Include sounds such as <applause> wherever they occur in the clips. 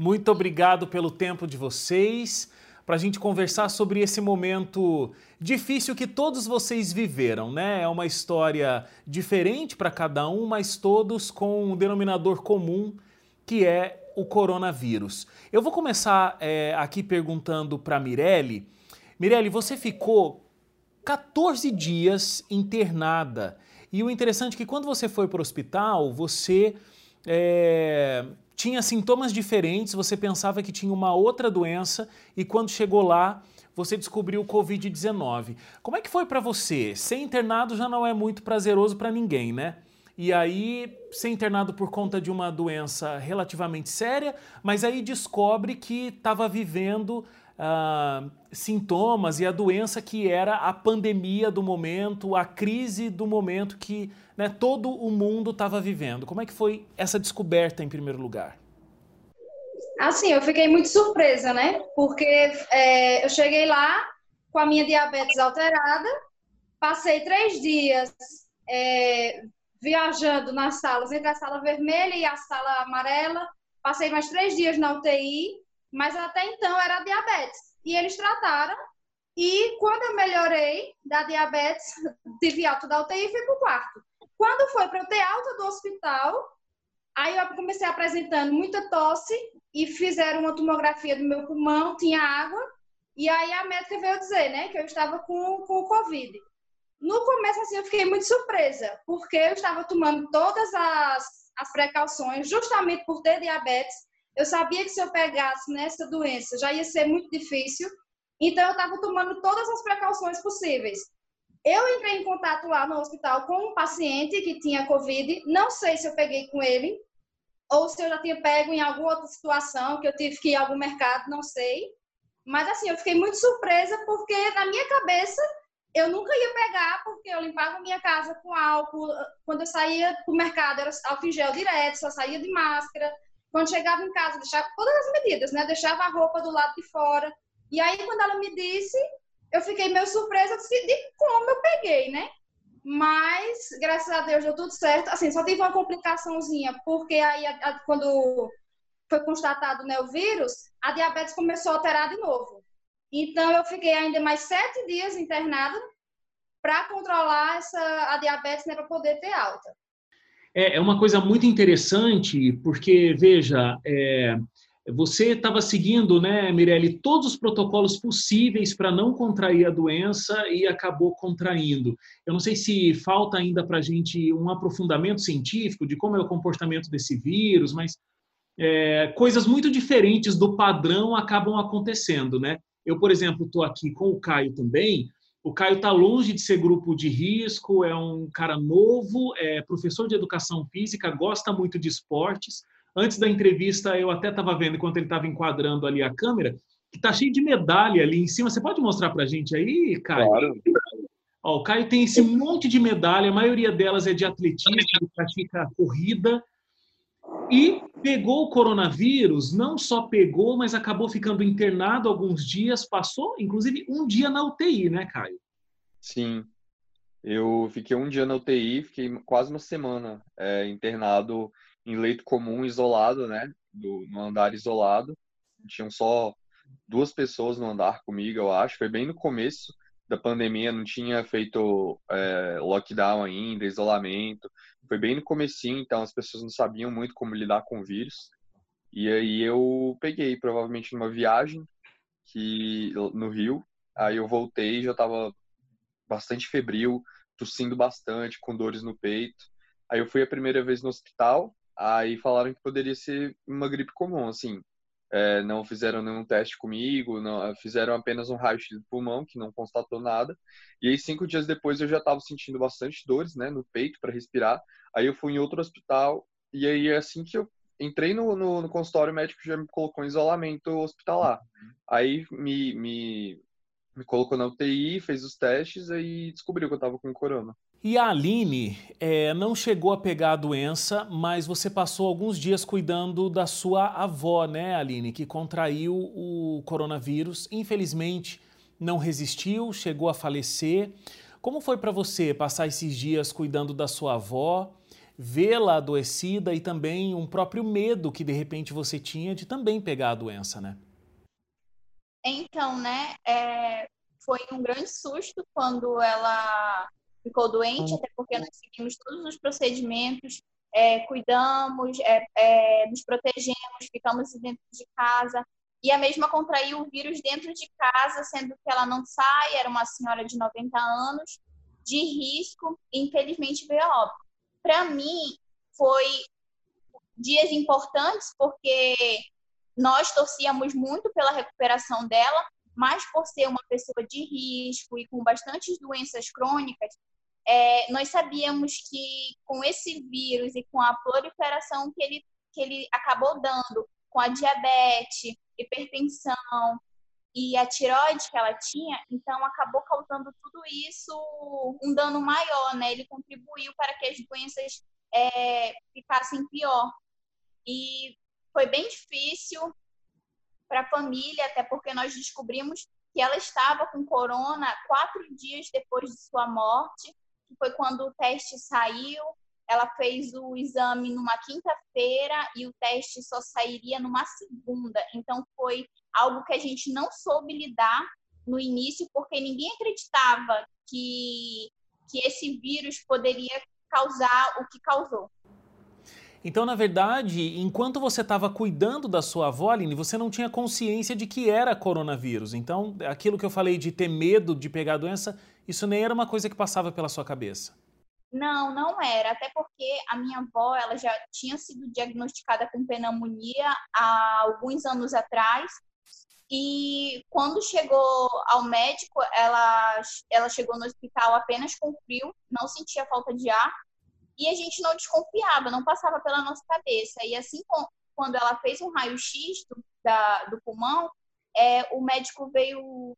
Muito obrigado pelo tempo de vocês para a gente conversar sobre esse momento difícil que todos vocês viveram, né? É uma história diferente para cada um, mas todos com um denominador comum que é o coronavírus. Eu vou começar é, aqui perguntando para Mirelle. Mirelle, você ficou 14 dias internada. E o interessante é que quando você foi para o hospital, você é, tinha sintomas diferentes, você pensava que tinha uma outra doença e quando chegou lá, você descobriu o Covid-19. Como é que foi para você? Ser internado já não é muito prazeroso para ninguém, né? E aí, ser internado por conta de uma doença relativamente séria, mas aí descobre que estava vivendo uh, sintomas e a doença que era a pandemia do momento, a crise do momento que né, todo o mundo estava vivendo. Como é que foi essa descoberta em primeiro lugar? Assim, eu fiquei muito surpresa, né? Porque é, eu cheguei lá com a minha diabetes alterada, passei três dias é, viajando nas salas, entre a sala vermelha e a sala amarela, passei mais três dias na UTI, mas até então era diabetes. E eles trataram, e quando eu melhorei da diabetes, <laughs> tive alta da UTI e fui para o quarto. Quando foi para eu ter alta do hospital, aí eu comecei apresentando muita tosse e fizeram uma tomografia do meu pulmão, tinha água, e aí a médica veio dizer, né, que eu estava com, com o Covid. No começo, assim, eu fiquei muito surpresa, porque eu estava tomando todas as, as precauções, justamente por ter diabetes, eu sabia que se eu pegasse nessa doença já ia ser muito difícil, então eu estava tomando todas as precauções possíveis. Eu entrei em contato lá no hospital com um paciente que tinha Covid, não sei se eu peguei com ele, ou se eu já tinha pego em alguma outra situação, que eu tive que ir a algum mercado, não sei. Mas assim, eu fiquei muito surpresa porque na minha cabeça eu nunca ia pegar, porque eu limpava minha casa com álcool. Quando eu saía para o mercado, era álcool em gel direto, só saía de máscara. Quando chegava em casa, deixava todas as medidas, né? Deixava a roupa do lado de fora. E aí, quando ela me disse, eu fiquei meio surpresa de como eu peguei, né? Mas, graças a Deus, deu tudo certo. Assim, só tive uma complicaçãozinha, porque aí, a, a, quando foi constatado né, o vírus, a diabetes começou a alterar de novo. Então, eu fiquei ainda mais sete dias internada para controlar essa, a diabetes, né, para poder ter alta. É, é uma coisa muito interessante, porque, veja, é, você estava seguindo, né, Mirelle, todos os protocolos possíveis para não contrair a doença e acabou contraindo. Eu não sei se falta ainda para a gente um aprofundamento científico de como é o comportamento desse vírus, mas é, coisas muito diferentes do padrão acabam acontecendo, né? Eu, por exemplo, estou aqui com o Caio também. O Caio está longe de ser grupo de risco, é um cara novo, é professor de educação física, gosta muito de esportes. Antes da entrevista, eu até estava vendo, enquanto ele estava enquadrando ali a câmera, que está cheio de medalha ali em cima. Você pode mostrar para a gente aí, Caio? Claro. Ó, o Caio tem esse monte de medalha, a maioria delas é de atletismo, ele pratica corrida. E pegou o coronavírus, não só pegou, mas acabou ficando internado alguns dias, passou inclusive um dia na UTI, né, Caio? Sim. Eu fiquei um dia na UTI, fiquei quase uma semana é, internado em leito comum, isolado, né? Do, no andar isolado. Tinham só duas pessoas no andar comigo, eu acho. Foi bem no começo da pandemia, não tinha feito é, lockdown ainda, isolamento. Foi bem no comecinho, então as pessoas não sabiam muito como lidar com o vírus. E aí eu peguei, provavelmente numa viagem que no Rio. Aí eu voltei, já estava bastante febril, tossindo bastante, com dores no peito. Aí eu fui a primeira vez no hospital, Aí falaram que poderia ser uma gripe comum, assim. É, não fizeram nenhum teste comigo, não, fizeram apenas um raio-x do pulmão, que não constatou nada. E aí, cinco dias depois, eu já estava sentindo bastante dores, né, no peito para respirar. Aí eu fui em outro hospital, e aí, assim que eu entrei no, no, no consultório, o médico já me colocou em isolamento hospitalar. Uhum. Aí me, me, me colocou na UTI, fez os testes, e descobriu que eu estava com corona. E a Aline é, não chegou a pegar a doença, mas você passou alguns dias cuidando da sua avó, né, Aline, que contraiu o coronavírus. Infelizmente, não resistiu, chegou a falecer. Como foi para você passar esses dias cuidando da sua avó? vê-la adoecida e também um próprio medo que de repente você tinha de também pegar a doença, né? Então, né, é, foi um grande susto quando ela ficou doente, até porque nós seguimos todos os procedimentos, é, cuidamos, é, é, nos protegemos, ficamos dentro de casa. E a mesma contraiu o vírus dentro de casa, sendo que ela não sai, era uma senhora de 90 anos, de risco, e infelizmente veio a óbito. Para mim, foi dias importantes, porque nós torcíamos muito pela recuperação dela, mas por ser uma pessoa de risco e com bastantes doenças crônicas, é, nós sabíamos que com esse vírus e com a proliferação que ele, que ele acabou dando, com a diabetes, hipertensão e a tiroide que ela tinha, então acabou causando tudo isso um dano maior, né? Ele contribuiu para que as doenças é, ficassem pior. E foi bem difícil para a família, até porque nós descobrimos que ela estava com corona quatro dias depois de sua morte que foi quando o teste saiu. Ela fez o exame numa quinta-feira e o teste só sairia numa segunda. Então foi algo que a gente não soube lidar no início, porque ninguém acreditava que, que esse vírus poderia causar o que causou. Então, na verdade, enquanto você estava cuidando da sua avó, Aline, você não tinha consciência de que era coronavírus. Então, aquilo que eu falei de ter medo de pegar a doença, isso nem era uma coisa que passava pela sua cabeça. Não, não era. Até porque a minha avó, ela já tinha sido diagnosticada com pneumonia há alguns anos atrás. E quando chegou ao médico, ela, ela chegou no hospital apenas com frio, não sentia falta de ar. E a gente não desconfiava, não passava pela nossa cabeça. E assim, quando ela fez um raio-x do, do pulmão, é, o médico veio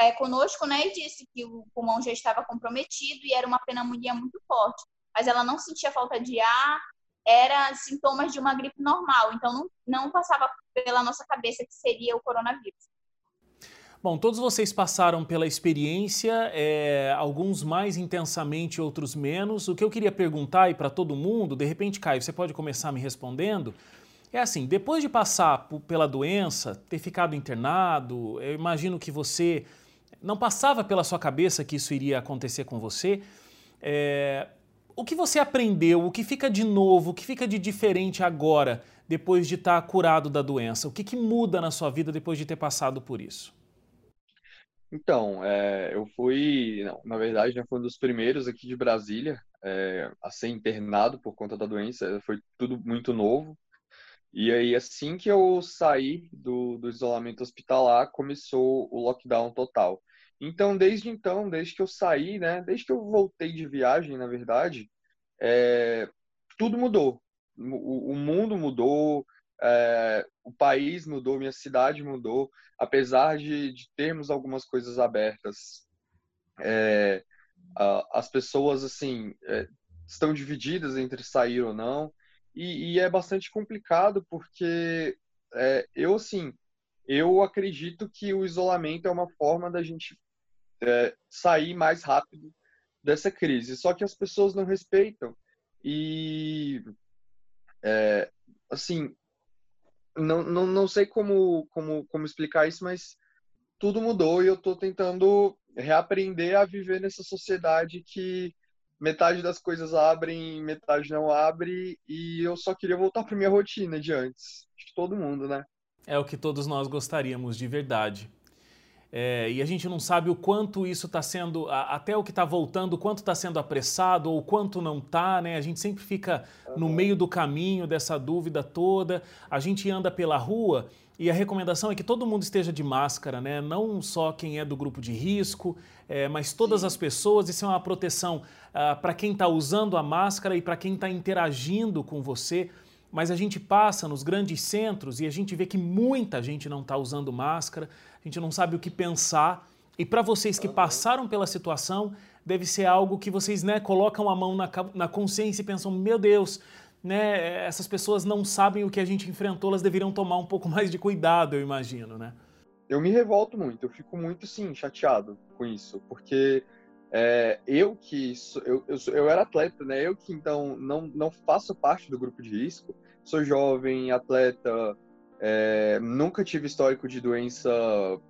é, conosco, né, e disse que o pulmão já estava comprometido e era uma pneumonia muito forte. Mas ela não sentia falta de ar, era sintomas de uma gripe normal, então não, não passava pela nossa cabeça que seria o coronavírus. Bom, todos vocês passaram pela experiência, é, alguns mais intensamente, outros menos. O que eu queria perguntar e para todo mundo, de repente, Caio, você pode começar me respondendo. É assim, depois de passar pela doença, ter ficado internado, eu imagino que você não passava pela sua cabeça que isso iria acontecer com você. É, o que você aprendeu? O que fica de novo? O que fica de diferente agora, depois de estar curado da doença? O que, que muda na sua vida depois de ter passado por isso? Então, é, eu fui, não, na verdade, já fui um dos primeiros aqui de Brasília é, a ser internado por conta da doença. Foi tudo muito novo. E aí, assim que eu saí do, do isolamento hospitalar, começou o lockdown total. Então, desde então, desde que eu saí, né, desde que eu voltei de viagem, na verdade, é, tudo mudou. O, o mundo mudou, é, o país mudou, minha cidade mudou, apesar de, de termos algumas coisas abertas. É, as pessoas, assim, é, estão divididas entre sair ou não, e, e é bastante complicado porque é, eu, assim, eu acredito que o isolamento é uma forma da gente é, sair mais rápido dessa crise. Só que as pessoas não respeitam. E, é, assim, não, não, não sei como, como, como explicar isso, mas tudo mudou e eu estou tentando reaprender a viver nessa sociedade que metade das coisas abrem, metade não abre, e eu só queria voltar para minha rotina de antes. De todo mundo, né? É o que todos nós gostaríamos de verdade. É, e a gente não sabe o quanto isso está sendo, até o que está voltando, o quanto está sendo apressado ou o quanto não está, né? A gente sempre fica no meio do caminho dessa dúvida toda. A gente anda pela rua e a recomendação é que todo mundo esteja de máscara, né? Não só quem é do grupo de risco, é, mas todas as pessoas. Isso é uma proteção ah, para quem está usando a máscara e para quem está interagindo com você mas a gente passa nos grandes centros e a gente vê que muita gente não está usando máscara, a gente não sabe o que pensar. E para vocês que passaram pela situação, deve ser algo que vocês né, colocam a mão na, na consciência e pensam: meu Deus, né, essas pessoas não sabem o que a gente enfrentou, elas deveriam tomar um pouco <laughs> mais de cuidado, eu imagino, né? Eu me revolto muito, eu fico muito, sim, chateado com isso, porque é, eu que sou, eu, eu, sou, eu, era atleta, né? Eu que então não, não faço parte do grupo de risco, sou jovem, atleta, é, nunca tive histórico de doença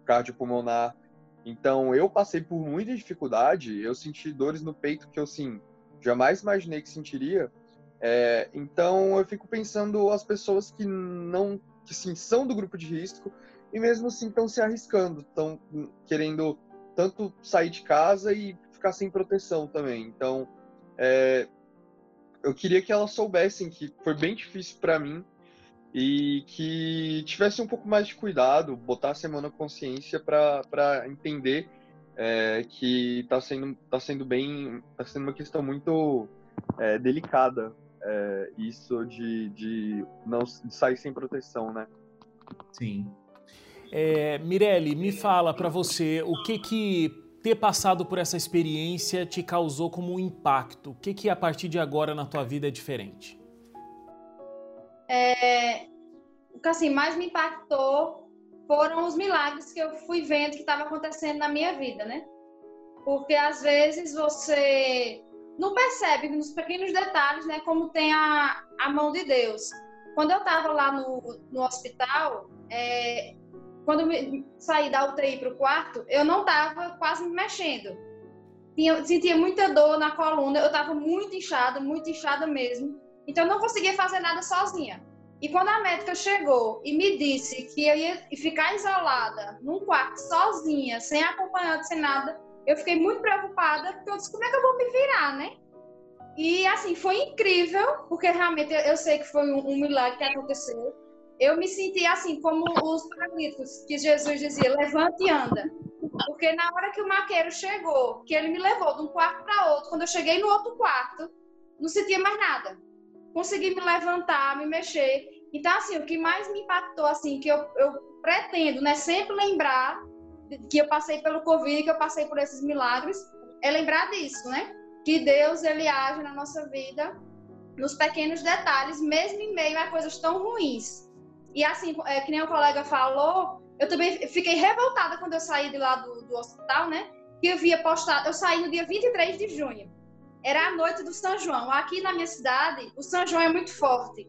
cardiopulmonar, então eu passei por muita dificuldade, eu senti dores no peito que eu assim jamais imaginei que sentiria. É, então eu fico pensando as pessoas que não que sim são do grupo de risco e mesmo assim estão se arriscando, estão querendo tanto sair de casa e ficar sem proteção também. Então, é, eu queria que elas soubessem que foi bem difícil para mim e que tivesse um pouco mais de cuidado, botar a semana consciência para entender é, que está sendo, tá sendo bem, está sendo uma questão muito é, delicada é, isso de, de não de sair sem proteção, né? Sim. É, Mirelle, me fala para você o que que ter passado por essa experiência te causou como um impacto? O que, que a partir de agora na tua vida é diferente? É, o que assim, mais me impactou foram os milagres que eu fui vendo que estava acontecendo na minha vida, né? Porque às vezes você não percebe nos pequenos detalhes, né, como tem a, a mão de Deus. Quando eu estava lá no, no hospital, é, quando eu saí da UTI para o quarto, eu não estava quase me mexendo. Tinha, sentia muita dor na coluna, eu estava muito inchada, muito inchada mesmo. Então, eu não conseguia fazer nada sozinha. E quando a médica chegou e me disse que eu ia ficar isolada num quarto sozinha, sem acompanhante, sem nada, eu fiquei muito preocupada, porque eu disse, como é que eu vou me virar, né? E, assim, foi incrível, porque realmente eu, sei que foi um, um milagre que aconteceu eu me senti assim, como os paralíticos, que Jesus dizia, levante e anda. Porque na hora que o maqueiro chegou, que ele me levou de um quarto para outro, quando eu cheguei no outro quarto, não sentia mais nada. Consegui me levantar, me mexer. Então, assim, o que mais me impactou, assim, que eu, eu pretendo, né, sempre lembrar que eu passei pelo Covid, que eu passei por esses milagres, é lembrar disso, né? Que Deus, ele age na nossa vida nos pequenos detalhes, mesmo em meio a coisas tão ruins. E assim, é, que nem o colega falou, eu também fiquei revoltada quando eu saí de lá do, do hospital, né? Que eu via postado, eu saí no dia 23 de junho. Era a noite do São João. Aqui na minha cidade, o São João é muito forte.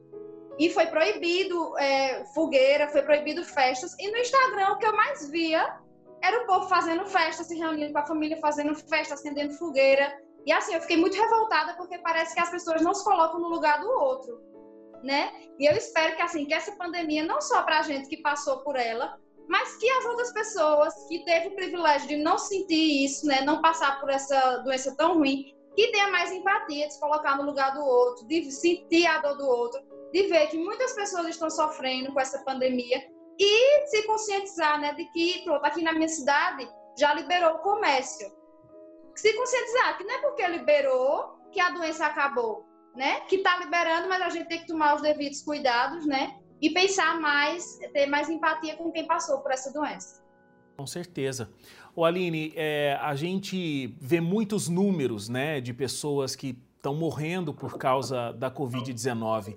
E foi proibido é, fogueira, foi proibido festas. E no Instagram, o que eu mais via era o povo fazendo festa, se reunindo com a família, fazendo festa, acendendo fogueira. E assim, eu fiquei muito revoltada porque parece que as pessoas não se colocam no lugar do outro né? E eu espero que assim que essa pandemia não só para a gente que passou por ela, mas que as outras pessoas que teve o privilégio de não sentir isso, né, não passar por essa doença tão ruim, que tenha mais empatia de se colocar no lugar do outro, de sentir a dor do outro, de ver que muitas pessoas estão sofrendo com essa pandemia e se conscientizar, né, de que pronto, aqui na minha cidade já liberou o comércio. Se conscientizar que não é porque liberou que a doença acabou, né? Que está liberando, mas a gente tem que tomar os devidos cuidados, né? E pensar mais, ter mais empatia com quem passou por essa doença. Com certeza. O Aline, é, a gente vê muitos números, né, de pessoas que estão morrendo por causa da Covid-19.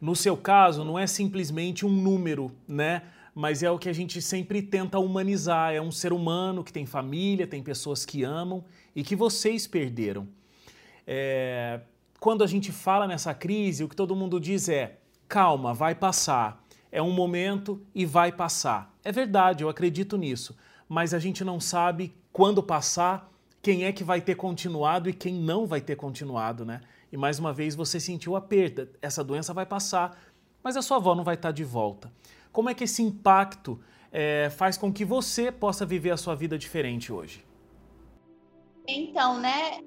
No seu caso, não é simplesmente um número, né? Mas é o que a gente sempre tenta humanizar. É um ser humano que tem família, tem pessoas que amam e que vocês perderam. É, quando a gente fala nessa crise, o que todo mundo diz é: calma, vai passar. É um momento e vai passar. É verdade, eu acredito nisso. Mas a gente não sabe quando passar, quem é que vai ter continuado e quem não vai ter continuado, né? E mais uma vez você sentiu a perda. Essa doença vai passar, mas a sua avó não vai estar de volta. Como é que esse impacto é, faz com que você possa viver a sua vida diferente hoje? Então, né?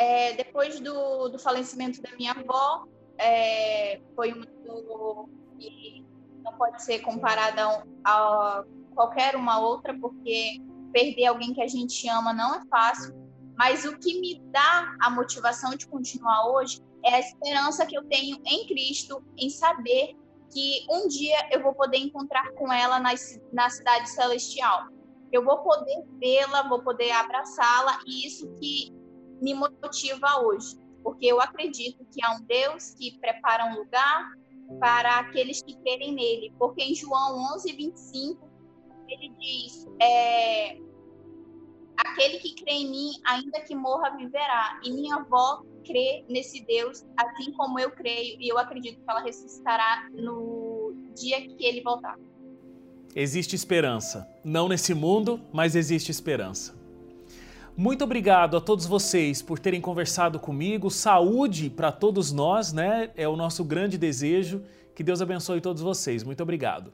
É, depois do, do falecimento da minha avó, é, foi uma dor que não pode ser comparada a, a qualquer uma outra, porque perder alguém que a gente ama não é fácil. Mas o que me dá a motivação de continuar hoje é a esperança que eu tenho em Cristo, em saber que um dia eu vou poder encontrar com ela na, na cidade celestial. Eu vou poder vê-la, vou poder abraçá-la, e isso que me motiva hoje, porque eu acredito que há um Deus que prepara um lugar para aqueles que querem nele, porque em João 11, 25, ele diz: é, aquele que crê em mim, ainda que morra, viverá. E minha avó crê nesse Deus, assim como eu creio, e eu acredito que ela ressuscitará no dia que ele voltar. Existe esperança. Não nesse mundo, mas existe esperança. Muito obrigado a todos vocês por terem conversado comigo. Saúde para todos nós, né? É o nosso grande desejo. Que Deus abençoe todos vocês. Muito obrigado.